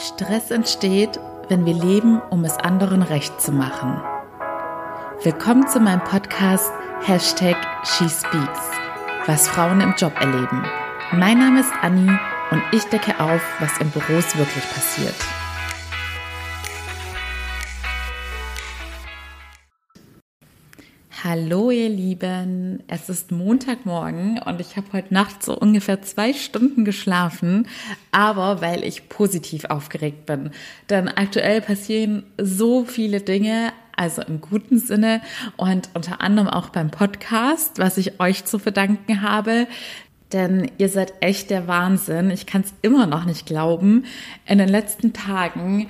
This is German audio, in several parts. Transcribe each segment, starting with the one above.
Stress entsteht, wenn wir leben, um es anderen recht zu machen. Willkommen zu meinem Podcast Hashtag SheSpeaks, was Frauen im Job erleben. Mein Name ist Anni und ich decke auf, was in Büros wirklich passiert. Hallo ihr Lieben, es ist Montagmorgen und ich habe heute Nacht so ungefähr zwei Stunden geschlafen, aber weil ich positiv aufgeregt bin. Denn aktuell passieren so viele Dinge, also im guten Sinne und unter anderem auch beim Podcast, was ich euch zu verdanken habe. Denn ihr seid echt der Wahnsinn. Ich kann es immer noch nicht glauben. In den letzten Tagen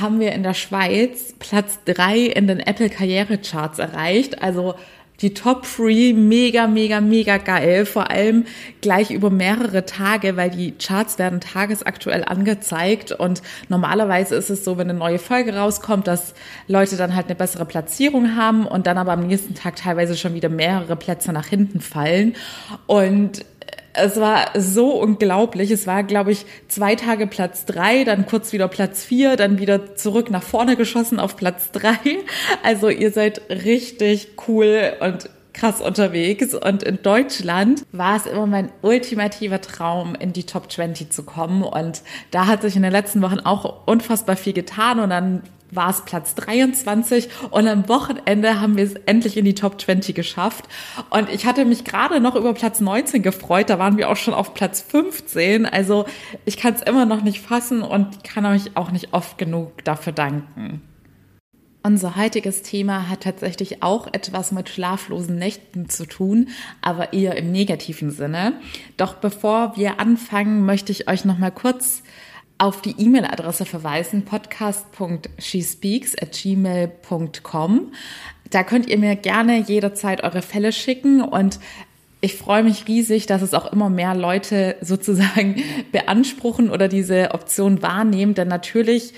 haben wir in der Schweiz Platz drei in den Apple Karrierecharts erreicht. Also die Top 3 mega, mega, mega geil. Vor allem gleich über mehrere Tage, weil die Charts werden tagesaktuell angezeigt. Und normalerweise ist es so, wenn eine neue Folge rauskommt, dass Leute dann halt eine bessere Platzierung haben und dann aber am nächsten Tag teilweise schon wieder mehrere Plätze nach hinten fallen. Und es war so unglaublich. Es war, glaube ich, zwei Tage Platz drei, dann kurz wieder Platz vier, dann wieder zurück nach vorne geschossen auf Platz drei. Also ihr seid richtig cool und krass unterwegs. Und in Deutschland war es immer mein ultimativer Traum, in die Top 20 zu kommen. Und da hat sich in den letzten Wochen auch unfassbar viel getan. Und dann war es Platz 23 und am Wochenende haben wir es endlich in die Top 20 geschafft. Und ich hatte mich gerade noch über Platz 19 gefreut, da waren wir auch schon auf Platz 15. Also ich kann es immer noch nicht fassen und kann euch auch nicht oft genug dafür danken. Unser heutiges Thema hat tatsächlich auch etwas mit schlaflosen Nächten zu tun, aber eher im negativen Sinne. Doch bevor wir anfangen, möchte ich euch noch mal kurz auf die E-Mail-Adresse verweisen, podcast.shespeaks at gmail.com. Da könnt ihr mir gerne jederzeit eure Fälle schicken und ich freue mich riesig, dass es auch immer mehr Leute sozusagen beanspruchen oder diese Option wahrnehmen, denn natürlich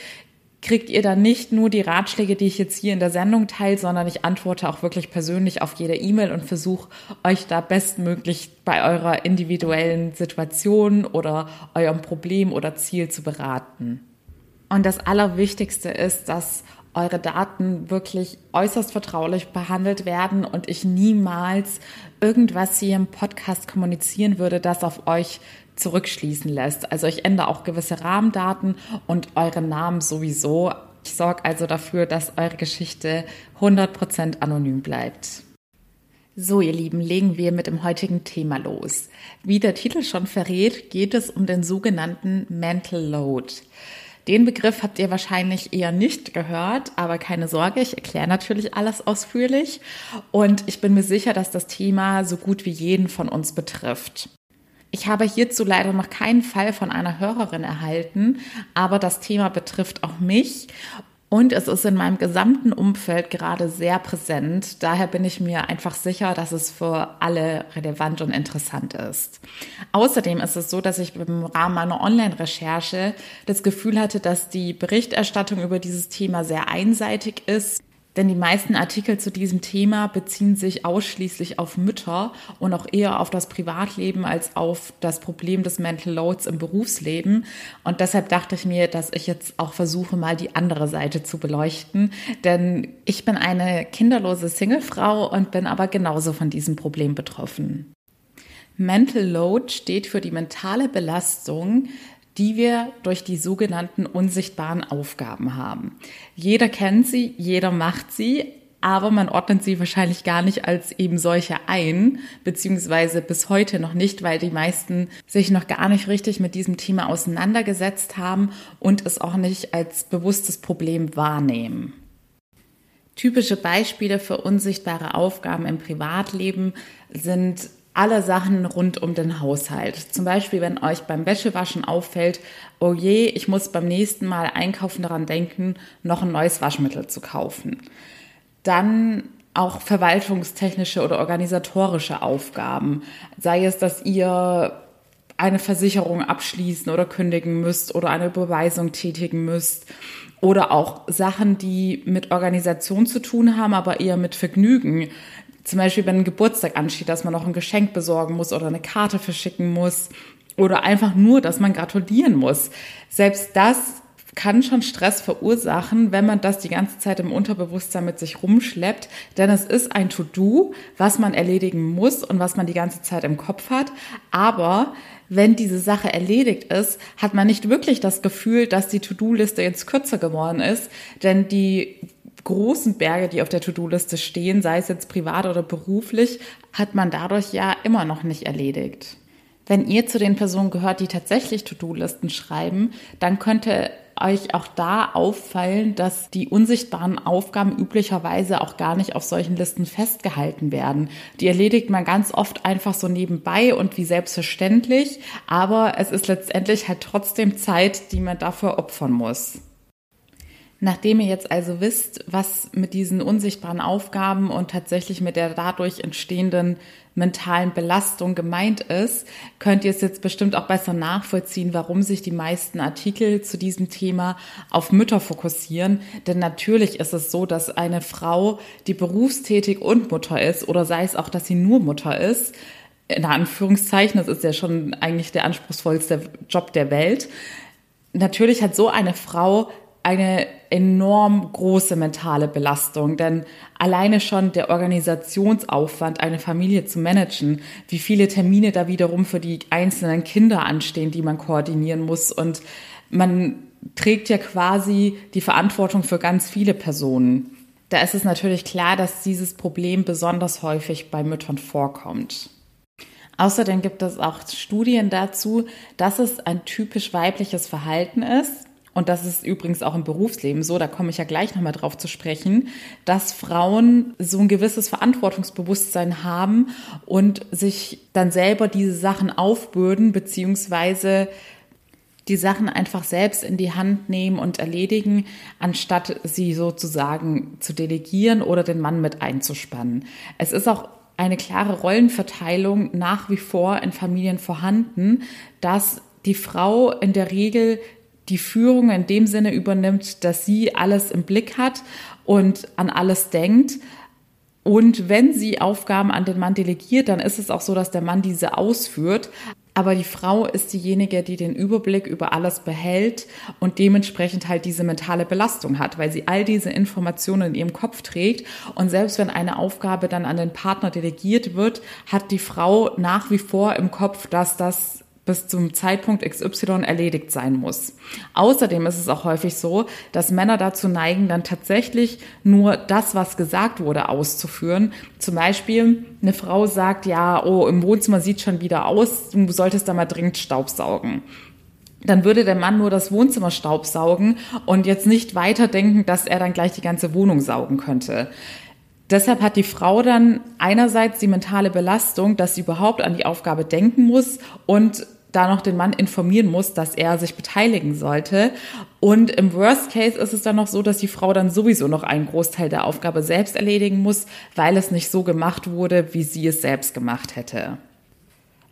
kriegt ihr dann nicht nur die Ratschläge, die ich jetzt hier in der Sendung teile, sondern ich antworte auch wirklich persönlich auf jede E-Mail und versuche euch da bestmöglich bei eurer individuellen Situation oder eurem Problem oder Ziel zu beraten. Und das Allerwichtigste ist, dass eure Daten wirklich äußerst vertraulich behandelt werden und ich niemals irgendwas hier im Podcast kommunizieren würde, das auf euch zurückschließen lässt. Also ich ändere auch gewisse Rahmendaten und eure Namen sowieso. Ich sorge also dafür, dass eure Geschichte 100% anonym bleibt. So, ihr Lieben, legen wir mit dem heutigen Thema los. Wie der Titel schon verrät, geht es um den sogenannten Mental Load. Den Begriff habt ihr wahrscheinlich eher nicht gehört, aber keine Sorge, ich erkläre natürlich alles ausführlich und ich bin mir sicher, dass das Thema so gut wie jeden von uns betrifft. Ich habe hierzu leider noch keinen Fall von einer Hörerin erhalten, aber das Thema betrifft auch mich und es ist in meinem gesamten Umfeld gerade sehr präsent. Daher bin ich mir einfach sicher, dass es für alle relevant und interessant ist. Außerdem ist es so, dass ich im Rahmen meiner Online-Recherche das Gefühl hatte, dass die Berichterstattung über dieses Thema sehr einseitig ist denn die meisten Artikel zu diesem Thema beziehen sich ausschließlich auf Mütter und auch eher auf das Privatleben als auf das Problem des Mental Loads im Berufsleben. Und deshalb dachte ich mir, dass ich jetzt auch versuche, mal die andere Seite zu beleuchten. Denn ich bin eine kinderlose Singlefrau und bin aber genauso von diesem Problem betroffen. Mental Load steht für die mentale Belastung, die wir durch die sogenannten unsichtbaren Aufgaben haben. Jeder kennt sie, jeder macht sie, aber man ordnet sie wahrscheinlich gar nicht als eben solche ein, beziehungsweise bis heute noch nicht, weil die meisten sich noch gar nicht richtig mit diesem Thema auseinandergesetzt haben und es auch nicht als bewusstes Problem wahrnehmen. Typische Beispiele für unsichtbare Aufgaben im Privatleben sind alle Sachen rund um den Haushalt. Zum Beispiel, wenn euch beim Wäschewaschen auffällt, oh je, ich muss beim nächsten Mal einkaufen daran denken, noch ein neues Waschmittel zu kaufen. Dann auch verwaltungstechnische oder organisatorische Aufgaben. Sei es, dass ihr eine Versicherung abschließen oder kündigen müsst oder eine Überweisung tätigen müsst oder auch Sachen, die mit Organisation zu tun haben, aber eher mit Vergnügen zum Beispiel, wenn ein Geburtstag ansteht, dass man noch ein Geschenk besorgen muss oder eine Karte verschicken muss oder einfach nur, dass man gratulieren muss. Selbst das kann schon Stress verursachen, wenn man das die ganze Zeit im Unterbewusstsein mit sich rumschleppt. Denn es ist ein To-Do, was man erledigen muss und was man die ganze Zeit im Kopf hat. Aber wenn diese Sache erledigt ist, hat man nicht wirklich das Gefühl, dass die To-Do-Liste jetzt kürzer geworden ist. Denn die großen Berge, die auf der To-Do-Liste stehen, sei es jetzt privat oder beruflich, hat man dadurch ja immer noch nicht erledigt. Wenn ihr zu den Personen gehört, die tatsächlich To-Do-Listen schreiben, dann könnte euch auch da auffallen, dass die unsichtbaren Aufgaben üblicherweise auch gar nicht auf solchen Listen festgehalten werden. Die erledigt man ganz oft einfach so nebenbei und wie selbstverständlich, aber es ist letztendlich halt trotzdem Zeit, die man dafür opfern muss. Nachdem ihr jetzt also wisst, was mit diesen unsichtbaren Aufgaben und tatsächlich mit der dadurch entstehenden mentalen Belastung gemeint ist, könnt ihr es jetzt bestimmt auch besser nachvollziehen, warum sich die meisten Artikel zu diesem Thema auf Mütter fokussieren. Denn natürlich ist es so, dass eine Frau, die berufstätig und Mutter ist, oder sei es auch, dass sie nur Mutter ist, in Anführungszeichen, das ist ja schon eigentlich der anspruchsvollste Job der Welt, natürlich hat so eine Frau eine enorm große mentale Belastung, denn alleine schon der Organisationsaufwand, eine Familie zu managen, wie viele Termine da wiederum für die einzelnen Kinder anstehen, die man koordinieren muss und man trägt ja quasi die Verantwortung für ganz viele Personen. Da ist es natürlich klar, dass dieses Problem besonders häufig bei Müttern vorkommt. Außerdem gibt es auch Studien dazu, dass es ein typisch weibliches Verhalten ist, und das ist übrigens auch im Berufsleben so, da komme ich ja gleich nochmal drauf zu sprechen, dass Frauen so ein gewisses Verantwortungsbewusstsein haben und sich dann selber diese Sachen aufbürden, beziehungsweise die Sachen einfach selbst in die Hand nehmen und erledigen, anstatt sie sozusagen zu delegieren oder den Mann mit einzuspannen. Es ist auch eine klare Rollenverteilung nach wie vor in Familien vorhanden, dass die Frau in der Regel die Führung in dem Sinne übernimmt, dass sie alles im Blick hat und an alles denkt. Und wenn sie Aufgaben an den Mann delegiert, dann ist es auch so, dass der Mann diese ausführt. Aber die Frau ist diejenige, die den Überblick über alles behält und dementsprechend halt diese mentale Belastung hat, weil sie all diese Informationen in ihrem Kopf trägt. Und selbst wenn eine Aufgabe dann an den Partner delegiert wird, hat die Frau nach wie vor im Kopf, dass das bis zum Zeitpunkt XY erledigt sein muss. Außerdem ist es auch häufig so, dass Männer dazu neigen, dann tatsächlich nur das, was gesagt wurde, auszuführen. Zum Beispiel eine Frau sagt, ja, oh, im Wohnzimmer sieht schon wieder aus, du solltest da mal dringend Staubsaugen dann würde der Mann nur das Wohnzimmer staubsaugen und jetzt nicht weiterdenken, dass er dann gleich die ganze Wohnung saugen könnte. Deshalb hat die Frau dann einerseits die mentale Belastung, dass sie überhaupt an die Aufgabe denken muss und da noch den Mann informieren muss, dass er sich beteiligen sollte. Und im Worst Case ist es dann noch so, dass die Frau dann sowieso noch einen Großteil der Aufgabe selbst erledigen muss, weil es nicht so gemacht wurde, wie sie es selbst gemacht hätte.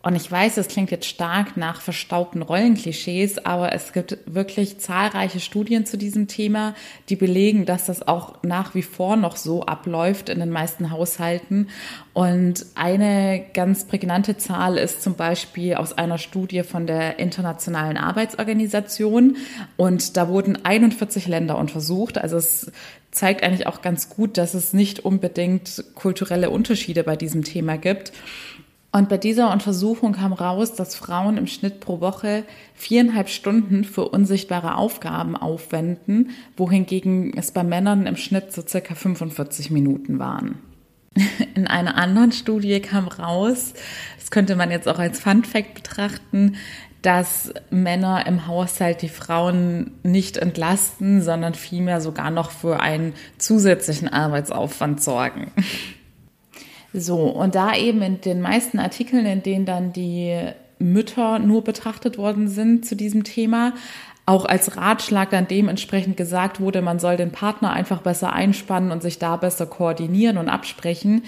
Und ich weiß, es klingt jetzt stark nach verstaubten Rollenklischees, aber es gibt wirklich zahlreiche Studien zu diesem Thema, die belegen, dass das auch nach wie vor noch so abläuft in den meisten Haushalten. Und eine ganz prägnante Zahl ist zum Beispiel aus einer Studie von der Internationalen Arbeitsorganisation. Und da wurden 41 Länder untersucht. Also es zeigt eigentlich auch ganz gut, dass es nicht unbedingt kulturelle Unterschiede bei diesem Thema gibt. Und bei dieser Untersuchung kam raus, dass Frauen im Schnitt pro Woche viereinhalb Stunden für unsichtbare Aufgaben aufwenden, wohingegen es bei Männern im Schnitt so circa 45 Minuten waren. In einer anderen Studie kam raus, das könnte man jetzt auch als Fun Fact betrachten, dass Männer im Haushalt die Frauen nicht entlasten, sondern vielmehr sogar noch für einen zusätzlichen Arbeitsaufwand sorgen. So, und da eben in den meisten Artikeln, in denen dann die Mütter nur betrachtet worden sind zu diesem Thema, auch als Ratschlag dann dementsprechend gesagt wurde, man soll den Partner einfach besser einspannen und sich da besser koordinieren und absprechen,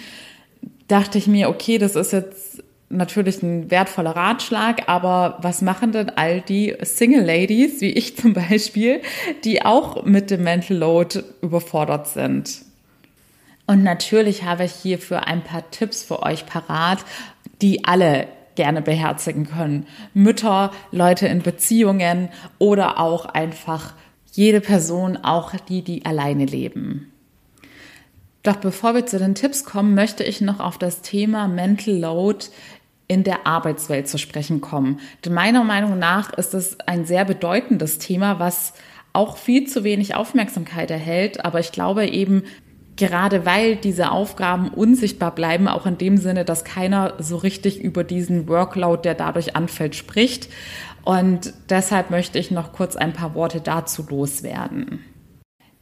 dachte ich mir, okay, das ist jetzt natürlich ein wertvoller Ratschlag, aber was machen denn all die Single Ladies, wie ich zum Beispiel, die auch mit dem Mental Load überfordert sind? Und natürlich habe ich hierfür ein paar Tipps für euch parat, die alle gerne beherzigen können. Mütter, Leute in Beziehungen oder auch einfach jede Person, auch die, die alleine leben. Doch bevor wir zu den Tipps kommen, möchte ich noch auf das Thema Mental Load in der Arbeitswelt zu sprechen kommen. Denn meiner Meinung nach ist es ein sehr bedeutendes Thema, was auch viel zu wenig Aufmerksamkeit erhält. Aber ich glaube eben, gerade weil diese Aufgaben unsichtbar bleiben, auch in dem Sinne, dass keiner so richtig über diesen Workload, der dadurch anfällt, spricht. Und deshalb möchte ich noch kurz ein paar Worte dazu loswerden.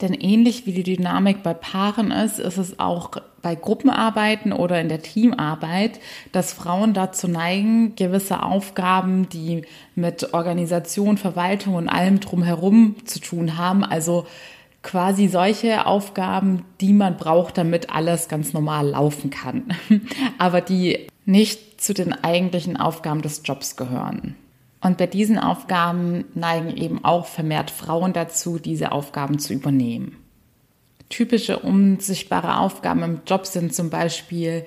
Denn ähnlich wie die Dynamik bei Paaren ist, ist es auch bei Gruppenarbeiten oder in der Teamarbeit, dass Frauen dazu neigen, gewisse Aufgaben, die mit Organisation, Verwaltung und allem drumherum zu tun haben, also quasi solche Aufgaben, die man braucht, damit alles ganz normal laufen kann, aber die nicht zu den eigentlichen Aufgaben des Jobs gehören. Und bei diesen Aufgaben neigen eben auch vermehrt Frauen dazu, diese Aufgaben zu übernehmen. Typische unsichtbare Aufgaben im Job sind zum Beispiel,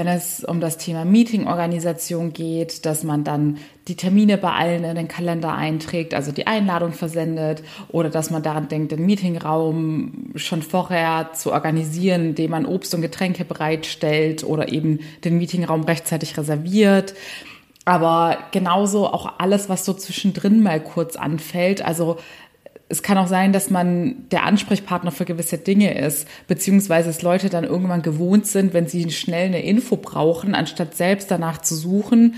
wenn es um das Thema Meetingorganisation geht, dass man dann die Termine bei allen in den Kalender einträgt, also die Einladung versendet, oder dass man daran denkt, den Meetingraum schon vorher zu organisieren, indem man Obst und Getränke bereitstellt oder eben den Meetingraum rechtzeitig reserviert. Aber genauso auch alles, was so zwischendrin mal kurz anfällt. Also es kann auch sein, dass man der Ansprechpartner für gewisse Dinge ist, beziehungsweise es Leute dann irgendwann gewohnt sind, wenn sie schnell eine Info brauchen, anstatt selbst danach zu suchen,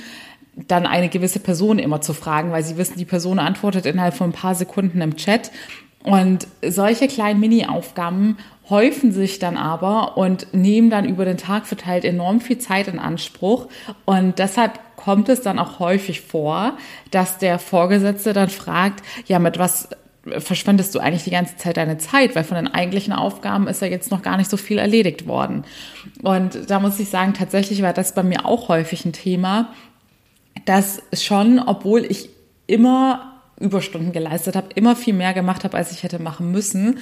dann eine gewisse Person immer zu fragen, weil sie wissen, die Person antwortet innerhalb von ein paar Sekunden im Chat. Und solche kleinen Mini-Aufgaben häufen sich dann aber und nehmen dann über den Tag verteilt enorm viel Zeit in Anspruch. Und deshalb kommt es dann auch häufig vor, dass der Vorgesetzte dann fragt, ja, mit was verschwendest du eigentlich die ganze Zeit deine Zeit, weil von den eigentlichen Aufgaben ist ja jetzt noch gar nicht so viel erledigt worden. Und da muss ich sagen, tatsächlich war das bei mir auch häufig ein Thema, dass schon, obwohl ich immer Überstunden geleistet habe, immer viel mehr gemacht habe, als ich hätte machen müssen,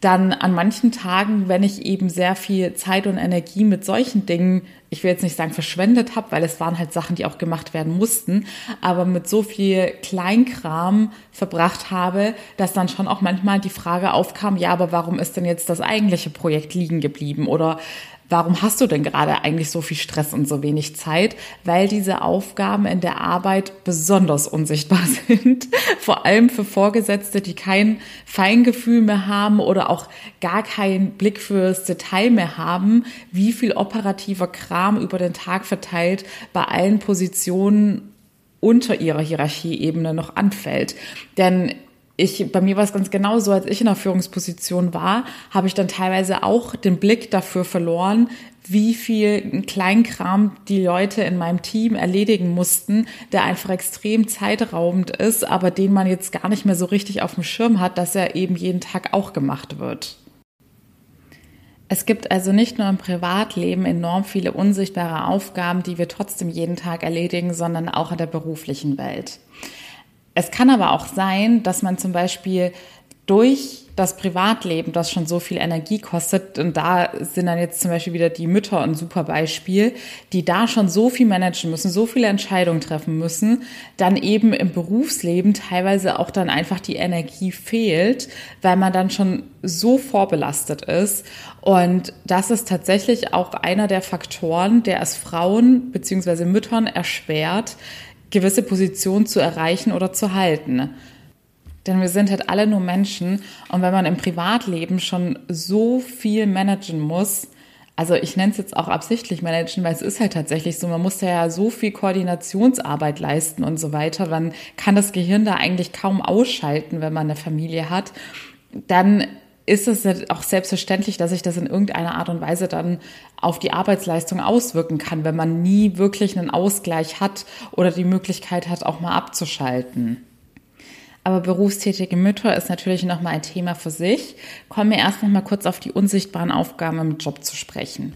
dann an manchen Tagen, wenn ich eben sehr viel Zeit und Energie mit solchen Dingen, ich will jetzt nicht sagen verschwendet habe, weil es waren halt Sachen, die auch gemacht werden mussten, aber mit so viel Kleinkram verbracht habe, dass dann schon auch manchmal die Frage aufkam, ja, aber warum ist denn jetzt das eigentliche Projekt liegen geblieben? Oder warum hast du denn gerade eigentlich so viel Stress und so wenig Zeit? Weil diese Aufgaben in der Arbeit besonders unsichtbar sind. Vor allem für Vorgesetzte, die kein Feingefühl mehr haben oder auch gar keinen Blick fürs Detail mehr haben, wie viel operativer Kram über den Tag verteilt bei allen Positionen unter ihrer Hierarchieebene noch anfällt. Denn ich, bei mir war es ganz genau so, als ich in der Führungsposition war, habe ich dann teilweise auch den Blick dafür verloren, wie viel Kleinkram die Leute in meinem Team erledigen mussten, der einfach extrem zeitraubend ist, aber den man jetzt gar nicht mehr so richtig auf dem Schirm hat, dass er eben jeden Tag auch gemacht wird. Es gibt also nicht nur im Privatleben enorm viele unsichtbare Aufgaben, die wir trotzdem jeden Tag erledigen, sondern auch in der beruflichen Welt. Es kann aber auch sein, dass man zum Beispiel durch das Privatleben, das schon so viel Energie kostet, und da sind dann jetzt zum Beispiel wieder die Mütter ein super Beispiel, die da schon so viel managen müssen, so viele Entscheidungen treffen müssen, dann eben im Berufsleben teilweise auch dann einfach die Energie fehlt, weil man dann schon so vorbelastet ist. Und das ist tatsächlich auch einer der Faktoren, der es Frauen beziehungsweise Müttern erschwert, gewisse Position zu erreichen oder zu halten. Denn wir sind halt alle nur Menschen und wenn man im Privatleben schon so viel managen muss, also ich nenne es jetzt auch absichtlich managen, weil es ist halt tatsächlich so, man muss ja so viel Koordinationsarbeit leisten und so weiter, dann kann das Gehirn da eigentlich kaum ausschalten, wenn man eine Familie hat. Dann ist es auch selbstverständlich, dass sich das in irgendeiner Art und Weise dann auf die Arbeitsleistung auswirken kann, wenn man nie wirklich einen Ausgleich hat oder die Möglichkeit hat, auch mal abzuschalten. Aber berufstätige Mütter ist natürlich nochmal ein Thema für sich. Kommen wir erst nochmal kurz auf die unsichtbaren Aufgaben im Job zu sprechen.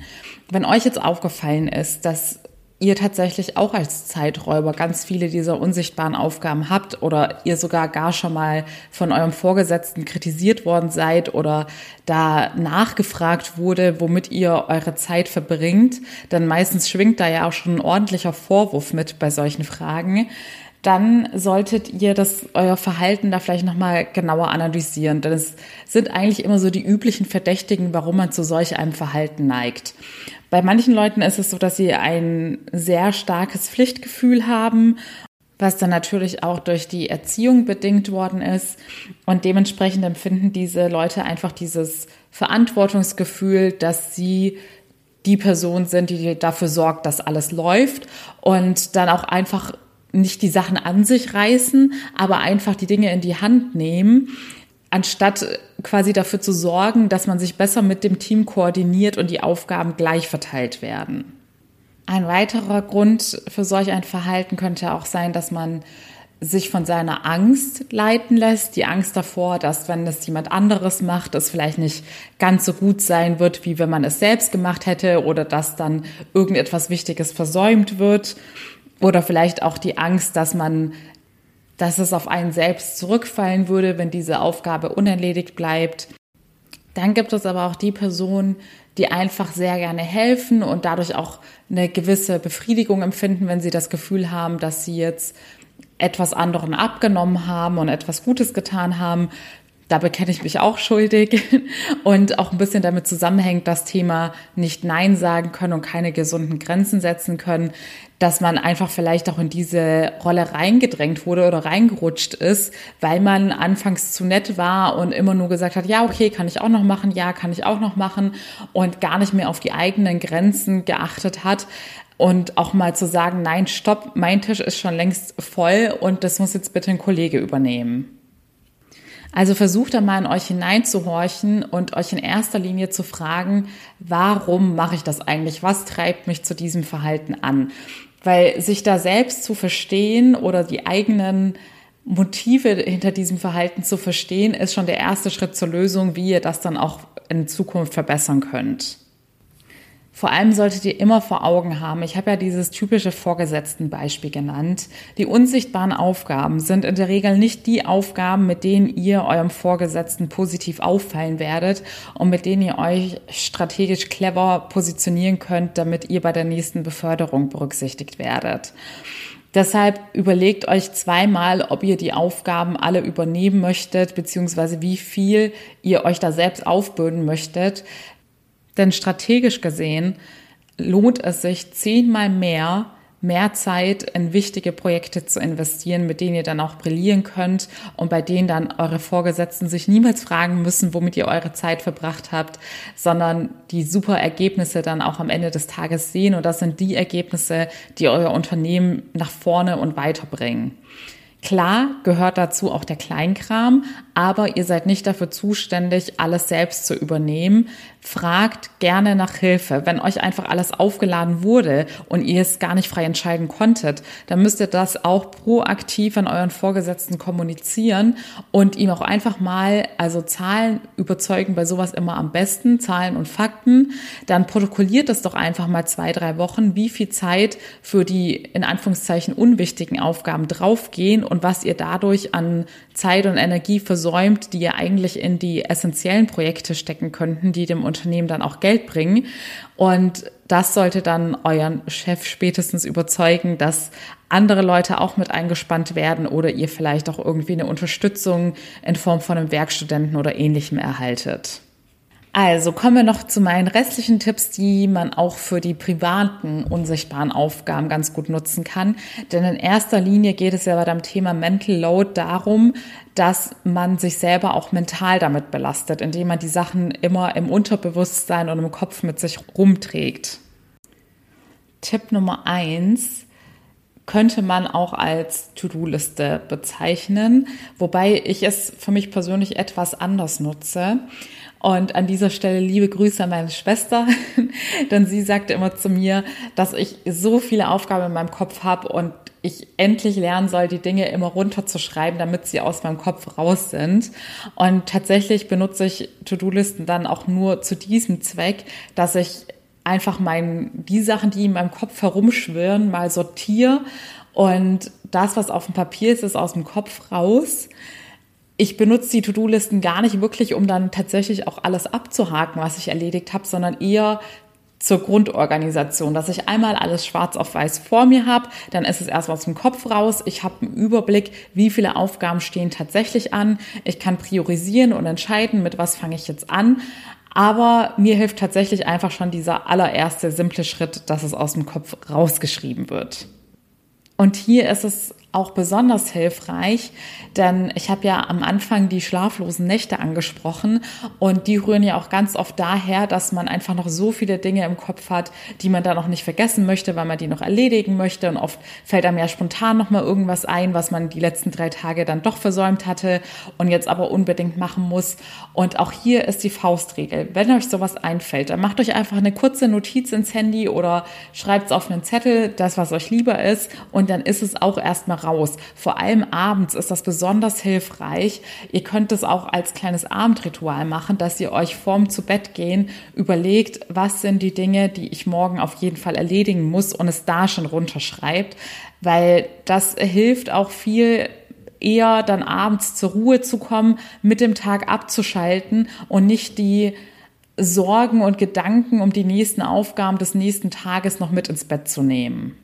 Wenn euch jetzt aufgefallen ist, dass ihr tatsächlich auch als Zeiträuber ganz viele dieser unsichtbaren Aufgaben habt oder ihr sogar gar schon mal von eurem Vorgesetzten kritisiert worden seid oder da nachgefragt wurde, womit ihr eure Zeit verbringt, dann meistens schwingt da ja auch schon ein ordentlicher Vorwurf mit bei solchen Fragen dann solltet ihr das euer Verhalten da vielleicht noch mal genauer analysieren, denn es sind eigentlich immer so die üblichen Verdächtigen, warum man zu solch einem Verhalten neigt. Bei manchen Leuten ist es so, dass sie ein sehr starkes Pflichtgefühl haben was dann natürlich auch durch die Erziehung bedingt worden ist. Und dementsprechend empfinden diese Leute einfach dieses Verantwortungsgefühl, dass sie die Person sind, die dafür sorgt, dass alles läuft und dann auch einfach nicht die Sachen an sich reißen, aber einfach die Dinge in die Hand nehmen, anstatt quasi dafür zu sorgen, dass man sich besser mit dem Team koordiniert und die Aufgaben gleich verteilt werden. Ein weiterer Grund für solch ein Verhalten könnte auch sein, dass man sich von seiner Angst leiten lässt, die Angst davor, dass wenn es jemand anderes macht, es vielleicht nicht ganz so gut sein wird, wie wenn man es selbst gemacht hätte oder dass dann irgendetwas Wichtiges versäumt wird oder vielleicht auch die Angst, dass man dass es auf einen selbst zurückfallen würde, wenn diese Aufgabe unerledigt bleibt. Dann gibt es aber auch die Person, die einfach sehr gerne helfen und dadurch auch eine gewisse Befriedigung empfinden, wenn sie das Gefühl haben, dass sie jetzt etwas anderen abgenommen haben und etwas Gutes getan haben. Da bekenne ich mich auch schuldig und auch ein bisschen damit zusammenhängt das Thema nicht Nein sagen können und keine gesunden Grenzen setzen können dass man einfach vielleicht auch in diese Rolle reingedrängt wurde oder reingerutscht ist, weil man anfangs zu nett war und immer nur gesagt hat, ja, okay, kann ich auch noch machen, ja, kann ich auch noch machen und gar nicht mehr auf die eigenen Grenzen geachtet hat und auch mal zu sagen, nein, stopp, mein Tisch ist schon längst voll und das muss jetzt bitte ein Kollege übernehmen. Also versucht da mal in euch hineinzuhorchen und euch in erster Linie zu fragen, warum mache ich das eigentlich? Was treibt mich zu diesem Verhalten an? Weil sich da selbst zu verstehen oder die eigenen Motive hinter diesem Verhalten zu verstehen, ist schon der erste Schritt zur Lösung, wie ihr das dann auch in Zukunft verbessern könnt. Vor allem solltet ihr immer vor Augen haben, ich habe ja dieses typische Vorgesetzten-Beispiel genannt. Die unsichtbaren Aufgaben sind in der Regel nicht die Aufgaben, mit denen ihr eurem Vorgesetzten positiv auffallen werdet und mit denen ihr euch strategisch clever positionieren könnt, damit ihr bei der nächsten Beförderung berücksichtigt werdet. Deshalb überlegt euch zweimal, ob ihr die Aufgaben alle übernehmen möchtet, beziehungsweise wie viel ihr euch da selbst aufbürden möchtet. Denn strategisch gesehen lohnt es sich zehnmal mehr, mehr Zeit in wichtige Projekte zu investieren, mit denen ihr dann auch brillieren könnt und bei denen dann eure Vorgesetzten sich niemals fragen müssen, womit ihr eure Zeit verbracht habt, sondern die super Ergebnisse dann auch am Ende des Tages sehen. Und das sind die Ergebnisse, die euer Unternehmen nach vorne und weiterbringen. Klar gehört dazu auch der Kleinkram, aber ihr seid nicht dafür zuständig, alles selbst zu übernehmen. Fragt gerne nach Hilfe. Wenn euch einfach alles aufgeladen wurde und ihr es gar nicht frei entscheiden konntet, dann müsst ihr das auch proaktiv an euren Vorgesetzten kommunizieren und ihm auch einfach mal, also Zahlen überzeugen bei sowas immer am besten, Zahlen und Fakten. Dann protokolliert es doch einfach mal zwei, drei Wochen, wie viel Zeit für die in Anführungszeichen unwichtigen Aufgaben draufgehen und was ihr dadurch an Zeit und Energie versäumt, die ihr eigentlich in die essentiellen Projekte stecken könnten, die dem Unternehmen dann auch Geld bringen. Und das sollte dann euren Chef spätestens überzeugen, dass andere Leute auch mit eingespannt werden oder ihr vielleicht auch irgendwie eine Unterstützung in Form von einem Werkstudenten oder ähnlichem erhaltet. Also kommen wir noch zu meinen restlichen Tipps, die man auch für die privaten unsichtbaren Aufgaben ganz gut nutzen kann. Denn in erster Linie geht es ja bei dem Thema Mental Load darum, dass man sich selber auch mental damit belastet, indem man die Sachen immer im Unterbewusstsein und im Kopf mit sich rumträgt. Tipp Nummer eins könnte man auch als To-Do-Liste bezeichnen, wobei ich es für mich persönlich etwas anders nutze. Und an dieser Stelle liebe Grüße an meine Schwester, denn sie sagte immer zu mir, dass ich so viele Aufgaben in meinem Kopf habe und ich endlich lernen soll, die Dinge immer runterzuschreiben, damit sie aus meinem Kopf raus sind. Und tatsächlich benutze ich To-Do-Listen dann auch nur zu diesem Zweck, dass ich einfach mein, die Sachen, die in meinem Kopf herumschwirren, mal sortiere und das, was auf dem Papier ist, ist aus dem Kopf raus. Ich benutze die To-Do-Listen gar nicht wirklich, um dann tatsächlich auch alles abzuhaken, was ich erledigt habe, sondern eher zur Grundorganisation, dass ich einmal alles schwarz auf weiß vor mir habe, dann ist es erstmal aus dem Kopf raus, ich habe einen Überblick, wie viele Aufgaben stehen tatsächlich an, ich kann priorisieren und entscheiden, mit was fange ich jetzt an, aber mir hilft tatsächlich einfach schon dieser allererste simple Schritt, dass es aus dem Kopf rausgeschrieben wird. Und hier ist es auch besonders hilfreich, denn ich habe ja am Anfang die schlaflosen Nächte angesprochen und die rühren ja auch ganz oft daher, dass man einfach noch so viele Dinge im Kopf hat, die man da noch nicht vergessen möchte, weil man die noch erledigen möchte und oft fällt einem ja spontan noch mal irgendwas ein, was man die letzten drei Tage dann doch versäumt hatte und jetzt aber unbedingt machen muss. Und auch hier ist die Faustregel. Wenn euch sowas einfällt, dann macht euch einfach eine kurze Notiz ins Handy oder schreibt es auf einen Zettel, das was euch lieber ist und dann ist es auch erstmal raus. Vor allem abends ist das besonders hilfreich. Ihr könnt es auch als kleines Abendritual machen, dass ihr euch vorm zu Bett gehen überlegt, was sind die Dinge, die ich morgen auf jeden Fall erledigen muss und es da schon runterschreibt, weil das hilft auch viel eher dann abends zur Ruhe zu kommen, mit dem Tag abzuschalten und nicht die Sorgen und Gedanken um die nächsten Aufgaben des nächsten Tages noch mit ins Bett zu nehmen.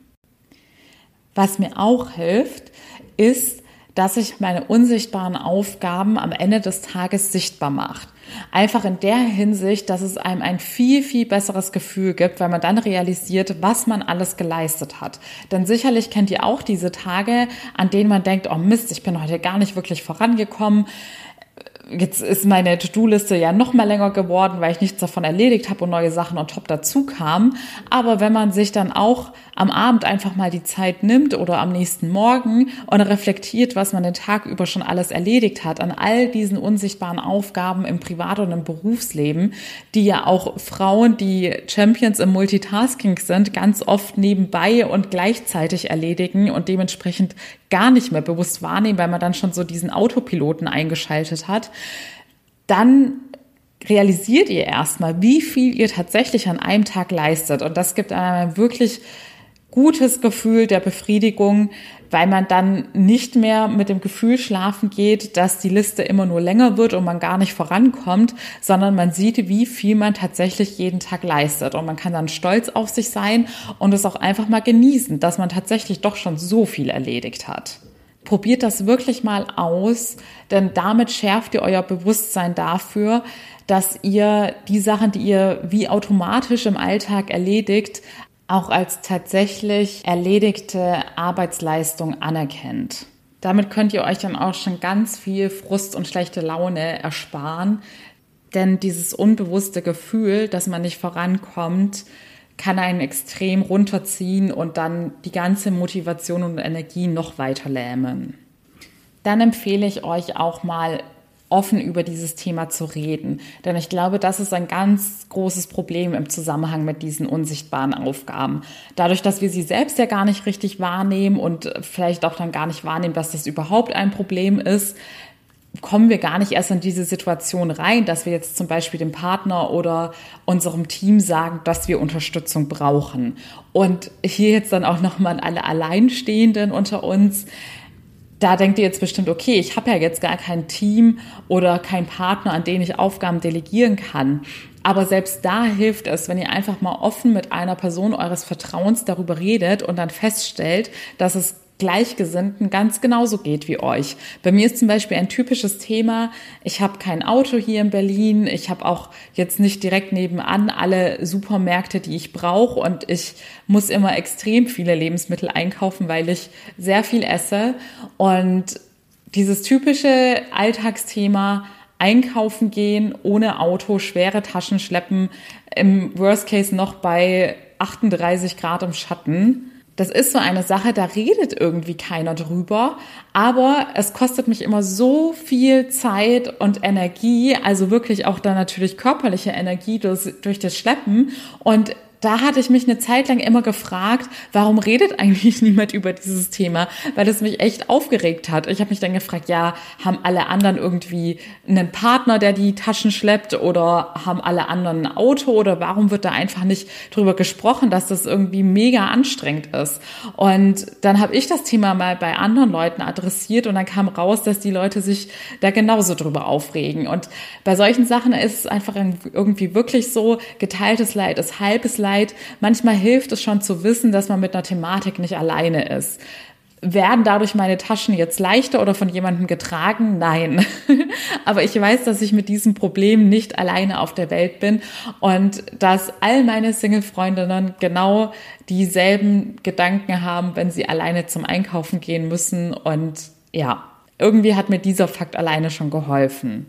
Was mir auch hilft, ist, dass sich meine unsichtbaren Aufgaben am Ende des Tages sichtbar macht. Einfach in der Hinsicht, dass es einem ein viel, viel besseres Gefühl gibt, weil man dann realisiert, was man alles geleistet hat. Denn sicherlich kennt ihr auch diese Tage, an denen man denkt, oh Mist, ich bin heute gar nicht wirklich vorangekommen jetzt ist meine To-Do-Liste ja noch mal länger geworden, weil ich nichts davon erledigt habe und neue Sachen on top dazu kamen. Aber wenn man sich dann auch am Abend einfach mal die Zeit nimmt oder am nächsten Morgen und reflektiert, was man den Tag über schon alles erledigt hat an all diesen unsichtbaren Aufgaben im Privat- und im Berufsleben, die ja auch Frauen, die Champions im Multitasking sind, ganz oft nebenbei und gleichzeitig erledigen und dementsprechend gar nicht mehr bewusst wahrnehmen, weil man dann schon so diesen Autopiloten eingeschaltet hat, dann realisiert ihr erstmal, wie viel ihr tatsächlich an einem Tag leistet. Und das gibt einem wirklich gutes Gefühl der Befriedigung, weil man dann nicht mehr mit dem Gefühl schlafen geht, dass die Liste immer nur länger wird und man gar nicht vorankommt, sondern man sieht, wie viel man tatsächlich jeden Tag leistet. Und man kann dann stolz auf sich sein und es auch einfach mal genießen, dass man tatsächlich doch schon so viel erledigt hat. Probiert das wirklich mal aus, denn damit schärft ihr euer Bewusstsein dafür, dass ihr die Sachen, die ihr wie automatisch im Alltag erledigt, auch als tatsächlich erledigte Arbeitsleistung anerkennt. Damit könnt ihr euch dann auch schon ganz viel Frust und schlechte Laune ersparen, denn dieses unbewusste Gefühl, dass man nicht vorankommt, kann einen extrem runterziehen und dann die ganze Motivation und Energie noch weiter lähmen. Dann empfehle ich euch auch mal offen über dieses Thema zu reden. Denn ich glaube, das ist ein ganz großes Problem im Zusammenhang mit diesen unsichtbaren Aufgaben. Dadurch, dass wir sie selbst ja gar nicht richtig wahrnehmen und vielleicht auch dann gar nicht wahrnehmen, dass das überhaupt ein Problem ist, kommen wir gar nicht erst in diese Situation rein, dass wir jetzt zum Beispiel dem Partner oder unserem Team sagen, dass wir Unterstützung brauchen. Und hier jetzt dann auch nochmal alle Alleinstehenden unter uns da denkt ihr jetzt bestimmt, okay, ich habe ja jetzt gar kein Team oder keinen Partner, an den ich Aufgaben delegieren kann. Aber selbst da hilft es, wenn ihr einfach mal offen mit einer Person eures Vertrauens darüber redet und dann feststellt, dass es Gleichgesinnten ganz genauso geht wie euch. Bei mir ist zum Beispiel ein typisches Thema, ich habe kein Auto hier in Berlin, ich habe auch jetzt nicht direkt nebenan alle Supermärkte, die ich brauche und ich muss immer extrem viele Lebensmittel einkaufen, weil ich sehr viel esse. Und dieses typische Alltagsthema, einkaufen gehen, ohne Auto, schwere Taschen schleppen, im Worst Case noch bei 38 Grad im Schatten das ist so eine Sache, da redet irgendwie keiner drüber, aber es kostet mich immer so viel Zeit und Energie, also wirklich auch dann natürlich körperliche Energie durch, durch das Schleppen. Und da hatte ich mich eine Zeit lang immer gefragt, warum redet eigentlich niemand über dieses Thema, weil es mich echt aufgeregt hat. Ich habe mich dann gefragt, ja, haben alle anderen irgendwie einen Partner, der die Taschen schleppt oder haben alle anderen ein Auto oder warum wird da einfach nicht drüber gesprochen, dass das irgendwie mega anstrengend ist? Und dann habe ich das Thema mal bei anderen Leuten adressiert und dann kam raus, dass die Leute sich da genauso drüber aufregen. Und bei solchen Sachen ist es einfach irgendwie wirklich so, geteiltes Leid ist halbes Leid leid. Manchmal hilft es schon zu wissen, dass man mit einer Thematik nicht alleine ist. Werden dadurch meine Taschen jetzt leichter oder von jemandem getragen? Nein. Aber ich weiß, dass ich mit diesem Problem nicht alleine auf der Welt bin und dass all meine Single-Freundinnen genau dieselben Gedanken haben, wenn sie alleine zum Einkaufen gehen müssen. Und ja, irgendwie hat mir dieser Fakt alleine schon geholfen.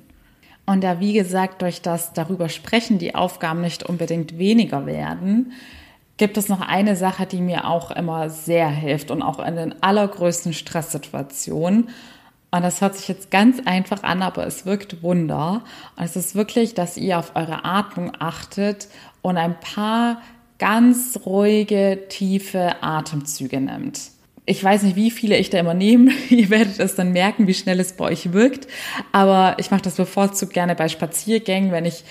Und da, wie gesagt, durch das darüber sprechen die Aufgaben nicht unbedingt weniger werden, gibt es noch eine Sache, die mir auch immer sehr hilft und auch in den allergrößten Stresssituationen. Und das hört sich jetzt ganz einfach an, aber es wirkt Wunder. Und es ist wirklich, dass ihr auf eure Atmung achtet und ein paar ganz ruhige, tiefe Atemzüge nimmt. Ich weiß nicht, wie viele ich da immer nehme. Ihr werdet es dann merken, wie schnell es bei euch wirkt. Aber ich mache das bevorzugt gerne bei Spaziergängen, wenn ich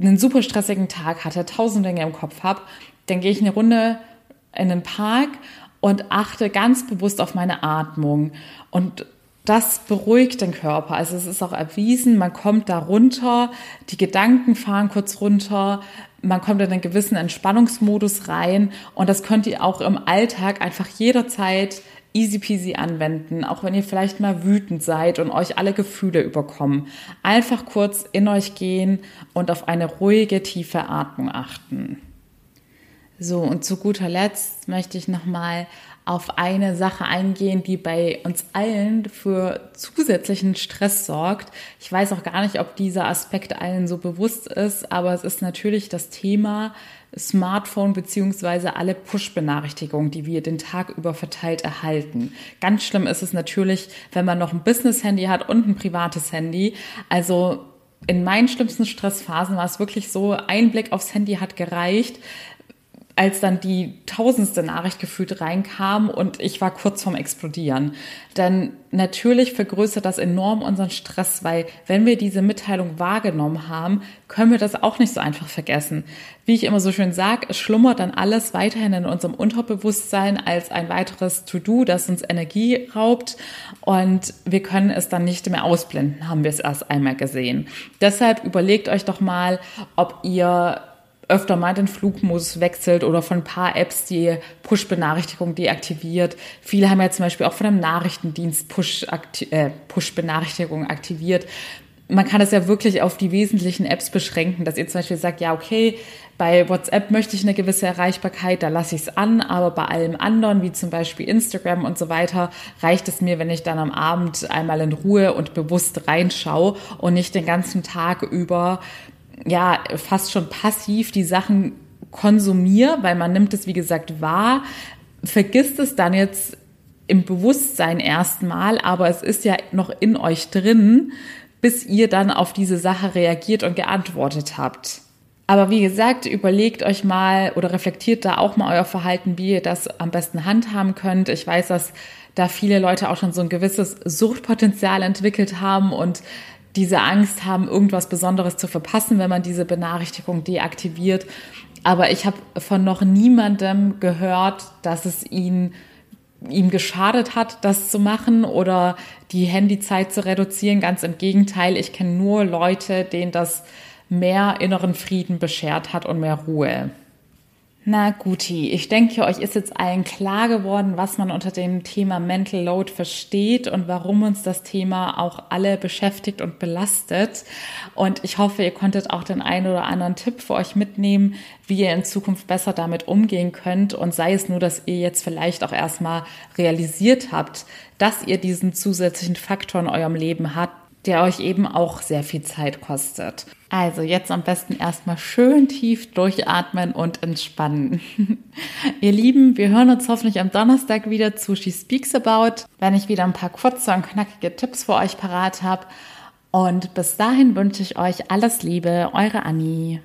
einen super stressigen Tag hatte, tausend Dinge im Kopf habe dann gehe ich eine Runde in den Park und achte ganz bewusst auf meine Atmung. Und das beruhigt den Körper. Also es ist auch erwiesen, man kommt da runter, die Gedanken fahren kurz runter, man kommt in einen gewissen Entspannungsmodus rein und das könnt ihr auch im Alltag einfach jederzeit easy peasy anwenden, auch wenn ihr vielleicht mal wütend seid und euch alle Gefühle überkommen. Einfach kurz in euch gehen und auf eine ruhige, tiefe Atmung achten. So, und zu guter Letzt möchte ich nochmal auf eine Sache eingehen, die bei uns allen für zusätzlichen Stress sorgt. Ich weiß auch gar nicht, ob dieser Aspekt allen so bewusst ist, aber es ist natürlich das Thema Smartphone beziehungsweise alle Push-Benachrichtigungen, die wir den Tag über verteilt erhalten. Ganz schlimm ist es natürlich, wenn man noch ein Business-Handy hat und ein privates Handy. Also in meinen schlimmsten Stressphasen war es wirklich so, ein Blick aufs Handy hat gereicht, als dann die tausendste Nachricht gefühlt reinkam und ich war kurz vorm Explodieren. Denn natürlich vergrößert das enorm unseren Stress, weil wenn wir diese Mitteilung wahrgenommen haben, können wir das auch nicht so einfach vergessen. Wie ich immer so schön sage, es schlummert dann alles weiterhin in unserem Unterbewusstsein als ein weiteres To-Do, das uns Energie raubt und wir können es dann nicht mehr ausblenden, haben wir es erst einmal gesehen. Deshalb überlegt euch doch mal, ob ihr öfter mal den Flugmodus wechselt oder von ein paar Apps die Push-Benachrichtigung deaktiviert. Viele haben ja zum Beispiel auch von einem Nachrichtendienst äh, Push-Benachrichtigung äh, Push aktiviert. Man kann das ja wirklich auf die wesentlichen Apps beschränken, dass ihr zum Beispiel sagt, ja, okay, bei WhatsApp möchte ich eine gewisse Erreichbarkeit, da lasse ich es an, aber bei allem anderen, wie zum Beispiel Instagram und so weiter, reicht es mir, wenn ich dann am Abend einmal in Ruhe und bewusst reinschaue und nicht den ganzen Tag über ja fast schon passiv die Sachen konsumiere, weil man nimmt es, wie gesagt, wahr, vergisst es dann jetzt im Bewusstsein erstmal, aber es ist ja noch in euch drin, bis ihr dann auf diese Sache reagiert und geantwortet habt. Aber wie gesagt, überlegt euch mal oder reflektiert da auch mal euer Verhalten, wie ihr das am besten handhaben könnt. Ich weiß, dass da viele Leute auch schon so ein gewisses Suchtpotenzial entwickelt haben und diese Angst haben, irgendwas Besonderes zu verpassen, wenn man diese Benachrichtigung deaktiviert. Aber ich habe von noch niemandem gehört, dass es ihn ihm geschadet hat, das zu machen oder die Handyzeit zu reduzieren. Ganz im Gegenteil, ich kenne nur Leute, denen das mehr inneren Frieden beschert hat und mehr Ruhe. Na guti, ich denke, euch ist jetzt allen klar geworden, was man unter dem Thema Mental Load versteht und warum uns das Thema auch alle beschäftigt und belastet. Und ich hoffe, ihr konntet auch den einen oder anderen Tipp für euch mitnehmen, wie ihr in Zukunft besser damit umgehen könnt. Und sei es nur, dass ihr jetzt vielleicht auch erstmal realisiert habt, dass ihr diesen zusätzlichen Faktor in eurem Leben habt, der euch eben auch sehr viel Zeit kostet. Also jetzt am besten erstmal schön tief durchatmen und entspannen. Ihr Lieben, wir hören uns hoffentlich am Donnerstag wieder zu She Speaks About, wenn ich wieder ein paar kurze und knackige Tipps für euch parat habe. Und bis dahin wünsche ich euch alles Liebe, eure Annie.